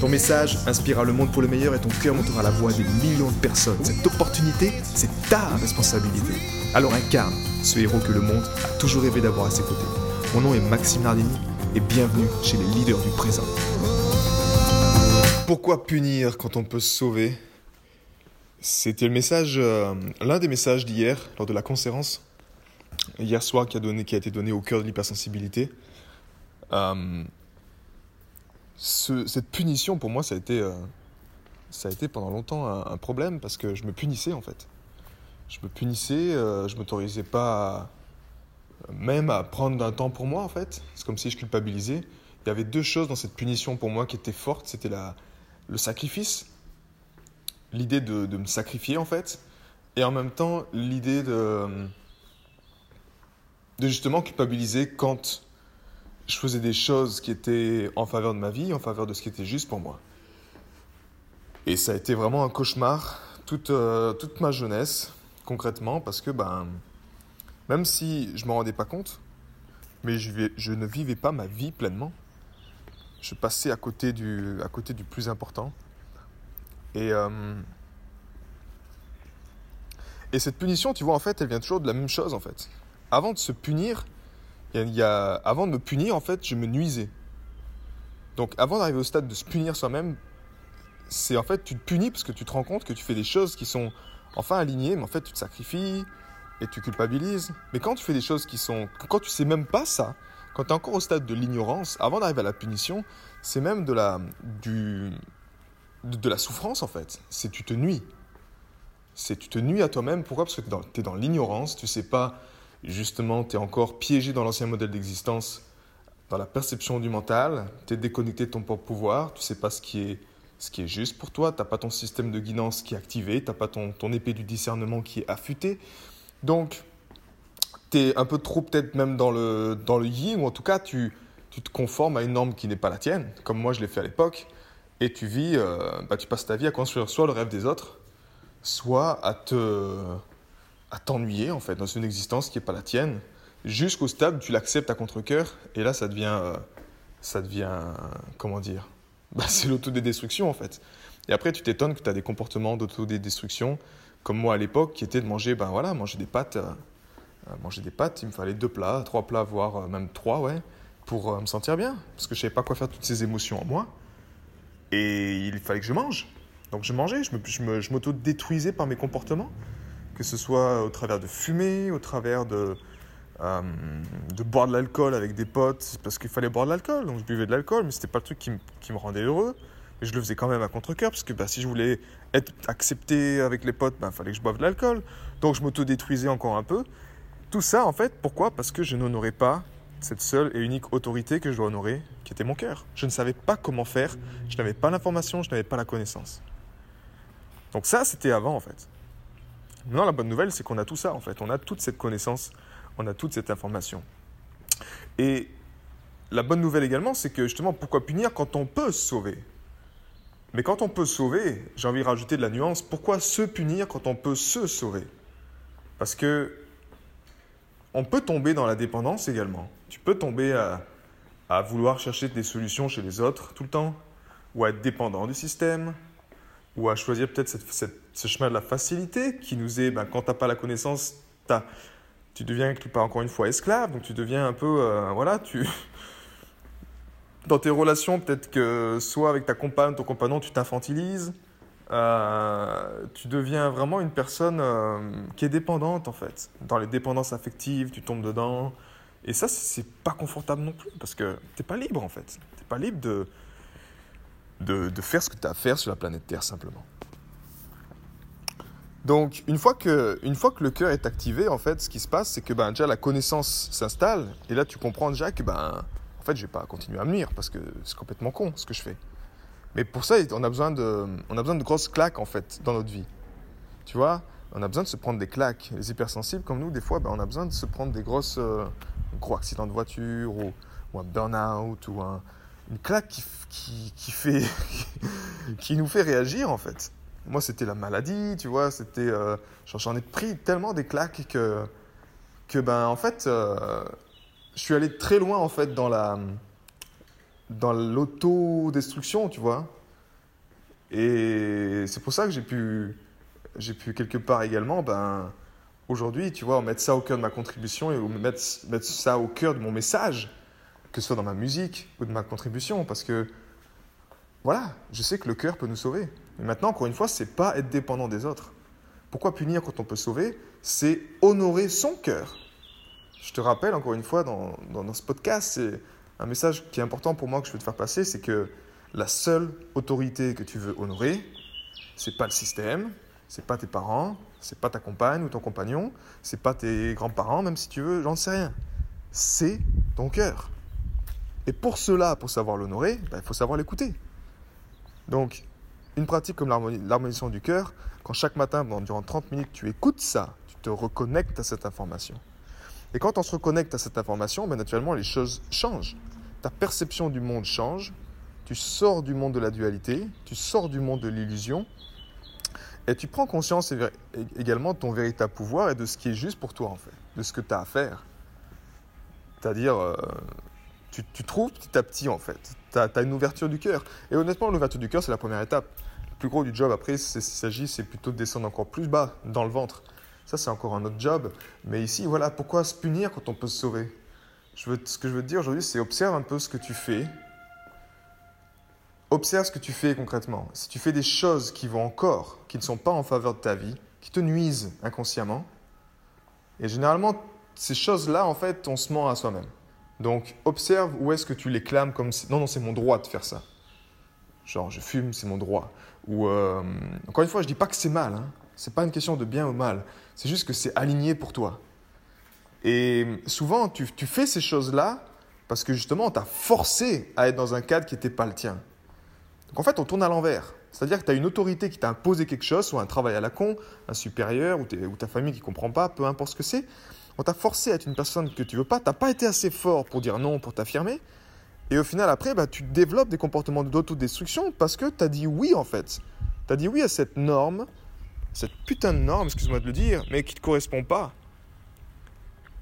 Ton message inspirera le monde pour le meilleur et ton cœur montera la voix des millions de personnes. Cette opportunité, c'est ta responsabilité. Alors incarne ce héros que le monde a toujours rêvé d'avoir à ses côtés. Mon nom est Maxime Nardini et bienvenue chez les leaders du présent. Pourquoi punir quand on peut se sauver? C'était le message, euh, l'un des messages d'hier lors de la conférence hier soir qui a, été donné au cœur de l'hypersensibilité. Euh, cette punition, pour moi, ça a été, euh, ça a été pendant longtemps un, problème parce que je me punissais en fait. Je me punissais, euh, je m'autorisais pas même à prendre un temps pour moi en fait. C'est comme si je culpabilisais. Il y avait deux choses dans cette punition pour moi qui étaient fortes. C'était le sacrifice, l'idée de, me sacrifier en fait, et en même temps l'idée de justement culpabiliser quand je faisais des choses qui étaient en faveur de ma vie, en faveur de ce qui était juste pour moi. Et ça a été vraiment un cauchemar toute, euh, toute ma jeunesse, concrètement, parce que ben, même si je m'en rendais pas compte, mais je, je, ne vivais pas ma vie pleinement. Je passais à côté du, à côté du plus important. Et, euh, et cette punition, tu vois, en fait, elle vient toujours de la même chose, en fait. Avant de se punir, il avant de me punir, en fait, je me nuisais. Donc avant d'arriver au stade de se punir soi-même, c'est en fait, tu te punis parce que tu te rends compte que tu fais des choses qui sont enfin alignées, mais en fait, tu te sacrifies et tu culpabilises. Mais quand tu fais des choses qui sont... Quand tu sais même pas ça, quand tu es encore au stade de l'ignorance, avant d'arriver à la punition, c'est même de la, du, de, la souffrance en fait. C'est tu te nuis. C'est tu te nuis à toi-même. Pourquoi? Parce que tu es dans, dans l'ignorance, tu sais pas justement, tu es encore piégé dans l'ancien modèle d'existence, dans la perception du mental, tu es déconnecté de ton propre pouvoir, tu sais pas ce qui est, ce qui est juste pour toi, tu n'as pas ton système de guidance qui est activé, tu n'as pas ton, épée du discernement qui est affûtée. Donc, tu es un peu trop peut-être même dans le, dans le yin, ou en tout cas, tu, tu te conformes à une norme qui n'est pas la tienne, comme moi je l'ai fait à l'époque, et tu vis, euh, bah, tu passes ta vie à construire soit le rêve des autres, soit à te à t'ennuyer en fait dans une existence qui n'est pas la tienne, jusqu'au stade où tu l'acceptes à contre-coeur, et là ça devient, euh, ça devient, comment dire, bah, c'est l'autodédestruction en fait. Et après tu t'étonnes que tu as des comportements d'autodédestruction, comme moi à l'époque, qui était de manger, ben voilà, manger des pâtes, euh, euh, manger des pâtes, il me fallait deux plats, trois plats, voire même trois, ouais, pour me sentir bien, parce que je savais pas quoi faire toutes ces émotions en moi, et il fallait que je mange. Donc je mangeais, je m'auto-détruisais par mes comportements que ce soit au travers de fumer, au travers de, euh, de boire de l'alcool avec des potes, parce qu'il fallait boire de l'alcool, donc je buvais de l'alcool, mais c'était pas le truc qui, qui, me rendait heureux. Mais je le faisais quand même à contre-coeur, parce que bah, si je voulais être accepté avec les potes, il bah, fallait que je boive de l'alcool. Donc je m'auto-détruisais encore un peu. Tout ça, en fait, pourquoi? Parce que je n'honorais pas cette seule et unique autorité que je dois honorer, qui était mon cœur. Je ne savais pas comment faire, je n'avais pas l'information, je n'avais pas la connaissance. Donc ça, c'était avant, en fait. Maintenant, la bonne nouvelle, c'est qu'on a tout ça, en fait. On a toute cette connaissance, on a toute cette information. Et la bonne nouvelle également, c'est que justement, pourquoi punir quand on peut se sauver? Mais quand on peut se sauver, j'ai envie de rajouter de la nuance, pourquoi se punir quand on peut se sauver? Parce que on peut tomber dans la dépendance également. Tu peux tomber à vouloir chercher des solutions chez les autres tout le temps, ou à être dépendant du système, ou à choisir peut-être ce chemin de la facilité qui nous est, ben, quand tu n'as pas la connaissance, tu deviens encore une fois esclave, donc tu deviens un peu, euh, voilà, tu... Dans tes relations, peut-être que soit avec ta compagne, ton compagnon, tu t'infantilises, euh, tu deviens vraiment une personne euh, qui est dépendante en fait. Dans les dépendances affectives, tu tombes dedans. Et ça, c'est pas confortable non plus parce que tu n'es pas libre en fait. Tu n'es pas libre de, de, faire ce que tu as à faire sur la planète Terre simplement. Donc, une fois que, une fois que le cœur est activé, en fait, ce qui se passe, c'est que ben, déjà la connaissance s'installe, et là tu comprends déjà que ben, en fait, je vais pas continuer à me nuire parce que c'est complètement con ce que je fais. Mais pour ça, on a besoin de, on a besoin de grosses claques en fait dans notre vie. Tu vois, on a besoin de se prendre des claques. Les hypersensibles comme nous, des fois, ben, on a besoin de se prendre des grosses, euh, gros accidents de voiture ou, ou un burn-out ou un, une claque qui, qui, qui fait, qui nous fait réagir en fait. Moi, c'était la maladie, tu vois, c'était, euh, j'en ai pris tellement des claques que, que ben en fait, euh, je suis allé très loin en fait dans la, dans l'autodestruction, tu vois. Et c'est pour ça que j'ai pu, j'ai pu quelque part également, ben, aujourd'hui, tu vois, mettre ça au cœur de ma contribution et mettre, mettre ça au cœur de mon message, que ce soit dans ma musique ou de ma contribution, parce que, voilà, je sais que le cœur peut nous sauver. Mais maintenant, encore une fois, c'est pas être dépendant des autres. Pourquoi punir quand on peut sauver? C'est honorer son cœur. Je te rappelle encore une fois dans, dans, dans ce podcast, c'est un message qui est important pour moi que je veux te faire passer, c'est que la seule autorité que tu veux honorer, c'est pas le système, c'est pas tes parents, c'est pas ta compagne ou ton compagnon, c'est pas tes grands-parents, même si tu veux, j'en sais rien. C'est ton cœur. Et pour cela, pour savoir l'honorer, ben, il faut savoir l'écouter. Donc, une pratique comme l'harmonisation du cœur, quand chaque matin, durant 30 minutes, tu écoutes ça, tu te reconnectes à cette information. Et quand on se reconnecte à cette information, ben naturellement, les choses changent. Ta perception du monde change. Tu sors du monde de la dualité, tu sors du monde de l'illusion, et tu prends conscience également de ton véritable pouvoir et de ce qui est juste pour toi, en fait, de ce que tu as à faire. C'est-à-dire, euh, tu, tu, trouves petit à petit, en fait. Tu as, une ouverture du cœur. Et honnêtement, l'ouverture du cœur, c'est la première étape. Le plus gros du job, après, il s'agit, c'est plutôt de descendre encore plus bas, dans le ventre. Ça, c'est encore un autre job. Mais ici, voilà, pourquoi se punir quand on peut se sauver? Je veux, Ce que je veux te dire aujourd'hui, c'est observe un peu ce que tu fais. Observe ce que tu fais concrètement. Si tu fais des choses qui vont encore, qui ne sont pas en faveur de ta vie, qui te nuisent inconsciemment, et généralement, ces choses-là, en fait, on se ment à soi-même. Donc, observe où est-ce que tu les clames comme. Non, non, c'est mon droit de faire ça. Genre, je fume, c'est mon droit. Ou, euh... encore une fois, je dis pas que c'est mal. Hein. C'est pas une question de bien ou mal. C'est juste que c'est aligné pour toi. Et souvent, tu, tu fais ces choses-là parce que justement, on t'a forcé à être dans un cadre qui n'était pas le tien. Donc en fait, on tourne à l'envers. C'est-à-dire que tu as une autorité qui t'a imposé quelque chose, soit un travail à la con, un supérieur, ou, ou ta famille qui ne comprend pas, peu importe ce que c'est. On t'a forcé à être une personne que tu veux pas. Tu n'as pas été assez fort pour dire non, pour t'affirmer. Et au final, après, bah, tu développes des comportements d'autodestruction parce que tu as dit oui, en fait. Tu as dit oui à cette norme cette putain de norme, excuse-moi de le dire, mais qui ne te correspond pas.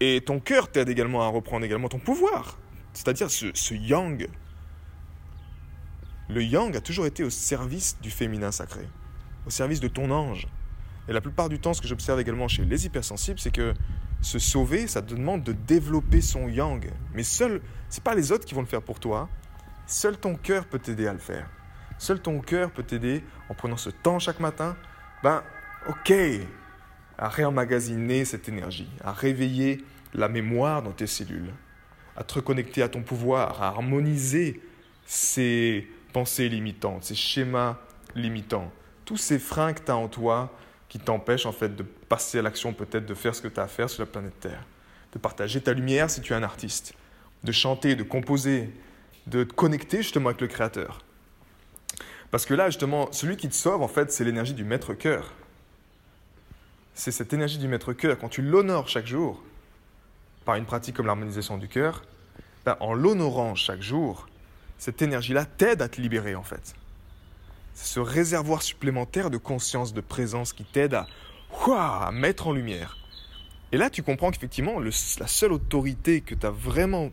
Et ton cœur t'aide également à reprendre également ton pouvoir, c'est-à-dire ce, ce, yang. Le yang a toujours été au service du féminin sacré, au service de ton ange. Et la plupart du temps, ce que j'observe également chez les hypersensibles, c'est que se sauver, ça demande de développer son yang. Mais seul, c'est pas les autres qui vont le faire pour toi. Seul ton cœur peut t'aider à le faire. Seul ton cœur peut t'aider en prenant ce temps chaque matin. Ben, OK, à réemmagasiner cette énergie, à réveiller la mémoire dans tes cellules, à te reconnecter à ton pouvoir, à harmoniser ces pensées limitantes, ces schémas limitants, tous ces freins que tu as en toi qui t'empêchent en fait de passer à l'action, peut-être de faire ce que tu as à faire sur la planète Terre, de partager ta lumière si tu es un artiste, de chanter, de composer, de te connecter justement avec le Créateur. Parce que là, justement, celui qui te sauve, en fait, c'est l'énergie du maître cœur c'est cette énergie du maître cœur, quand tu l'honores chaque jour, par une pratique comme l'harmonisation du cœur, ben, en l'honorant chaque jour, cette énergie-là t'aide à te libérer en fait. C'est ce réservoir supplémentaire de conscience, de présence qui t'aide à, à mettre en lumière. Et là, tu comprends qu'effectivement, la seule autorité que tu as vraiment,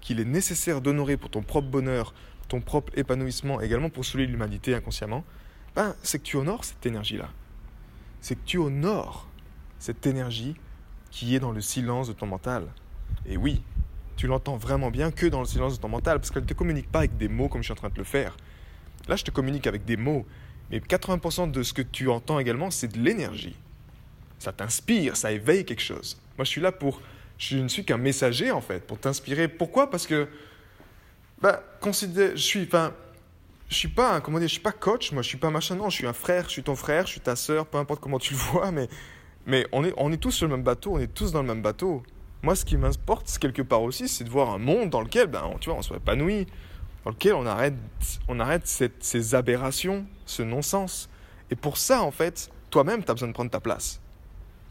qu'il est nécessaire d'honorer pour ton propre bonheur, ton propre épanouissement, également pour sauver l'humanité inconsciemment, ben, c'est que tu honores cette énergie-là c'est que tu honores cette énergie qui est dans le silence de ton mental. Et oui, tu l'entends vraiment bien que dans le silence de ton mental, parce qu'elle ne te communique pas avec des mots comme je suis en train de le faire. Là, je te communique avec des mots, mais 80% de ce que tu entends également, c'est de l'énergie. Ça t'inspire, ça éveille quelque chose. Moi, je suis là pour... Je ne suis qu'un messager, en fait, pour t'inspirer. Pourquoi? Parce que... Bah, considère... Je suis... Enfin, je suis pas, comment dire, je suis pas coach, moi, je suis pas machin, non, je suis un frère, je suis ton frère, je suis ta sœur, peu importe comment tu le vois, mais, mais on, est, on est tous sur le même bateau, on est tous dans le même bateau. Moi, ce qui m'importe quelque part aussi, c'est de voir un monde dans lequel, ben, tu vois, on soit épanoui, dans lequel on arrête, on arrête ces aberrations, ce non-sens. Et pour ça, en fait, toi-même, tu as besoin de prendre ta place.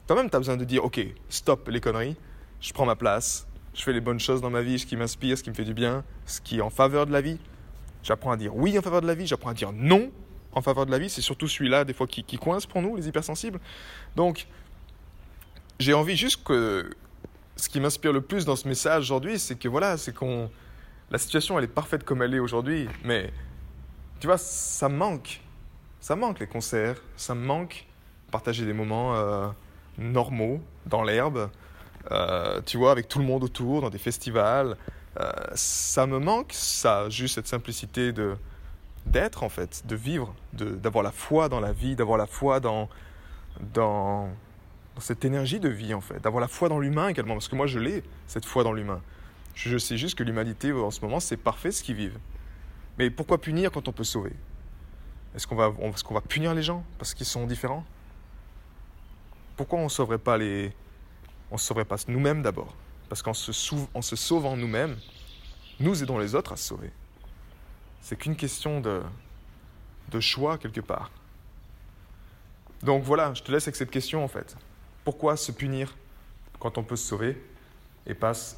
Toi-même, tu as besoin de dire, ok, stop les conneries, je prends ma place, je fais les bonnes choses dans ma vie, ce qui m'inspire, ce qui me fait du bien, ce qui est en faveur de la vie. J'apprends à dire oui en faveur de la vie, j'apprends à dire non en faveur de la vie. C'est surtout celui-là, des fois, qui, qui, coince pour nous, les hypersensibles. Donc, j'ai envie juste que ce qui m'inspire le plus dans ce message aujourd'hui, c'est que voilà, c'est qu'on. La situation, elle est parfaite comme elle est aujourd'hui, mais tu vois, ça manque. Ça manque les concerts, ça me manque partager des moments euh, normaux dans l'herbe, euh, tu vois, avec tout le monde autour, dans des festivals. Euh, ça me manque, ça, juste cette simplicité de d'être en fait, de vivre, d'avoir la foi dans la vie, d'avoir la foi dans, dans, dans, cette énergie de vie en fait, d'avoir la foi dans l'humain également, parce que moi je l'ai, cette foi dans l'humain. Je, sais juste que l'humanité en ce moment c'est parfait ce qu'ils vivent. Mais pourquoi punir quand on peut sauver? Est-ce qu'on va, est va punir les gens parce qu'ils sont différents? Pourquoi on ne sauverait pas les, on sauverait pas nous-mêmes d'abord? Parce qu'en se, se sauvant nous-mêmes, nous aidons les autres à se sauver. C'est qu'une question de, de choix quelque part. Donc voilà, je te laisse avec cette question en fait. Pourquoi se punir quand on peut se sauver Et passe